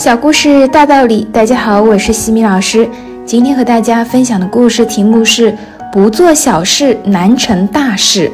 小故事大道理，大家好，我是西米老师。今天和大家分享的故事题目是“不做小事难成大事”。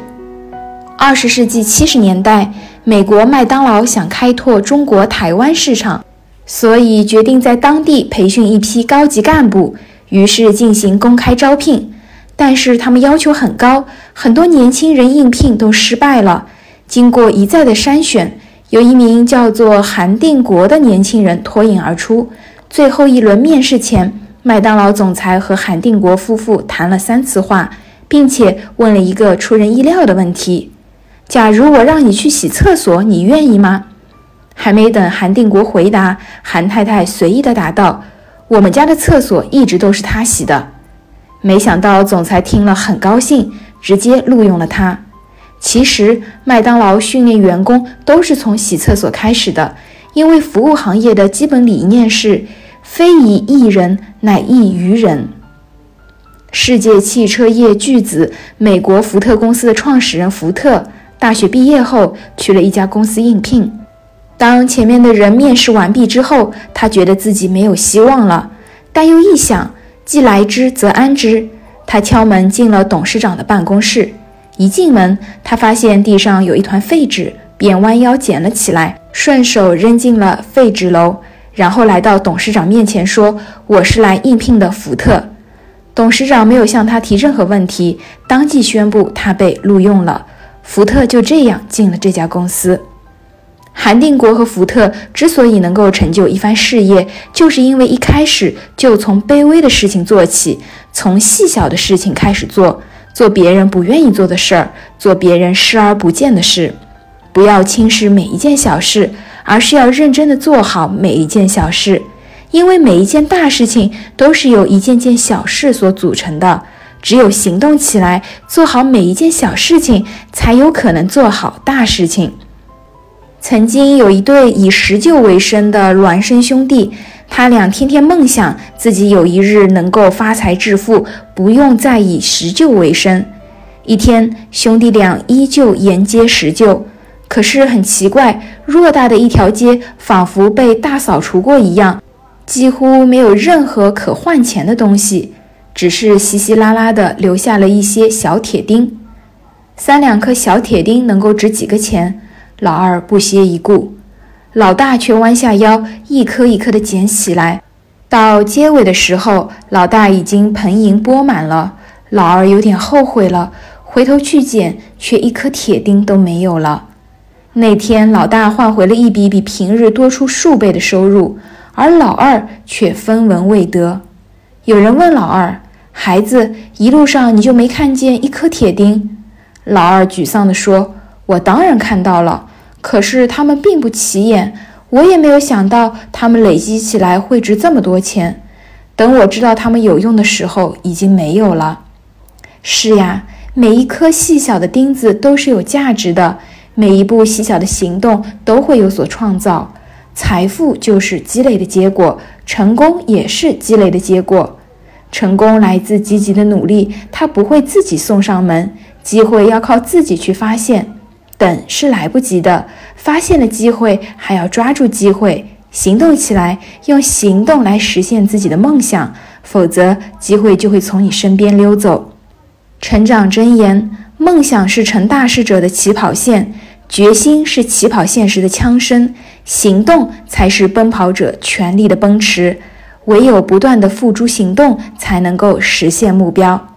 二十世纪七十年代，美国麦当劳想开拓中国台湾市场，所以决定在当地培训一批高级干部，于是进行公开招聘。但是他们要求很高，很多年轻人应聘都失败了。经过一再的筛选。有一名叫做韩定国的年轻人脱颖而出。最后一轮面试前，麦当劳总裁和韩定国夫妇谈了三次话，并且问了一个出人意料的问题：“假如我让你去洗厕所，你愿意吗？”还没等韩定国回答，韩太太随意地答道：“我们家的厕所一直都是他洗的。”没想到总裁听了很高兴，直接录用了他。其实，麦当劳训练员工都是从洗厕所开始的，因为服务行业的基本理念是“非以一人，乃一于人”。世界汽车业巨子美国福特公司的创始人福特，大学毕业后去了一家公司应聘。当前面的人面试完毕之后，他觉得自己没有希望了，但又一想，既来之则安之，他敲门进了董事长的办公室。一进门，他发现地上有一团废纸，便弯腰捡了起来，顺手扔进了废纸篓，然后来到董事长面前说：“我是来应聘的福特。”董事长没有向他提任何问题，当即宣布他被录用了。福特就这样进了这家公司。韩定国和福特之所以能够成就一番事业，就是因为一开始就从卑微的事情做起，从细小的事情开始做。做别人不愿意做的事儿，做别人视而不见的事，不要轻视每一件小事，而是要认真的做好每一件小事。因为每一件大事情都是由一件件小事所组成的，只有行动起来，做好每一件小事情，才有可能做好大事情。曾经有一对以石臼为生的孪生兄弟。他俩天天梦想自己有一日能够发财致富，不用再以石臼为生。一天，兄弟俩依旧沿街石臼，可是很奇怪，偌大的一条街仿佛被大扫除过一样，几乎没有任何可换钱的东西，只是稀稀拉拉的留下了一些小铁钉。三两颗小铁钉能够值几个钱？老二不屑一顾。老大却弯下腰，一颗一颗地捡起来。到结尾的时候，老大已经盆盈钵满了。老二有点后悔了，回头去捡，却一颗铁钉都没有了。那天，老大换回了一笔比平日多出数倍的收入，而老二却分文未得。有人问老二：“孩子，一路上你就没看见一颗铁钉？”老二沮丧地说：“我当然看到了。”可是它们并不起眼，我也没有想到它们累积起来会值这么多钱。等我知道它们有用的时候，已经没有了。是呀，每一颗细小的钉子都是有价值的，每一步细小的行动都会有所创造。财富就是积累的结果，成功也是积累的结果。成功来自积极的努力，它不会自己送上门，机会要靠自己去发现。等是来不及的，发现了机会还要抓住机会，行动起来，用行动来实现自己的梦想，否则机会就会从你身边溜走。成长箴言：梦想是成大事者的起跑线，决心是起跑线时的枪声，行动才是奔跑者全力的奔驰。唯有不断的付诸行动，才能够实现目标。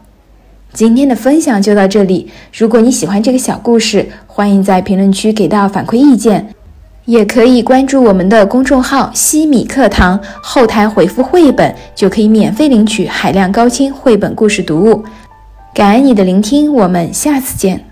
今天的分享就到这里。如果你喜欢这个小故事，欢迎在评论区给到反馈意见，也可以关注我们的公众号“西米课堂”，后台回复“绘本”就可以免费领取海量高清绘本故事读物。感恩你的聆听，我们下次见。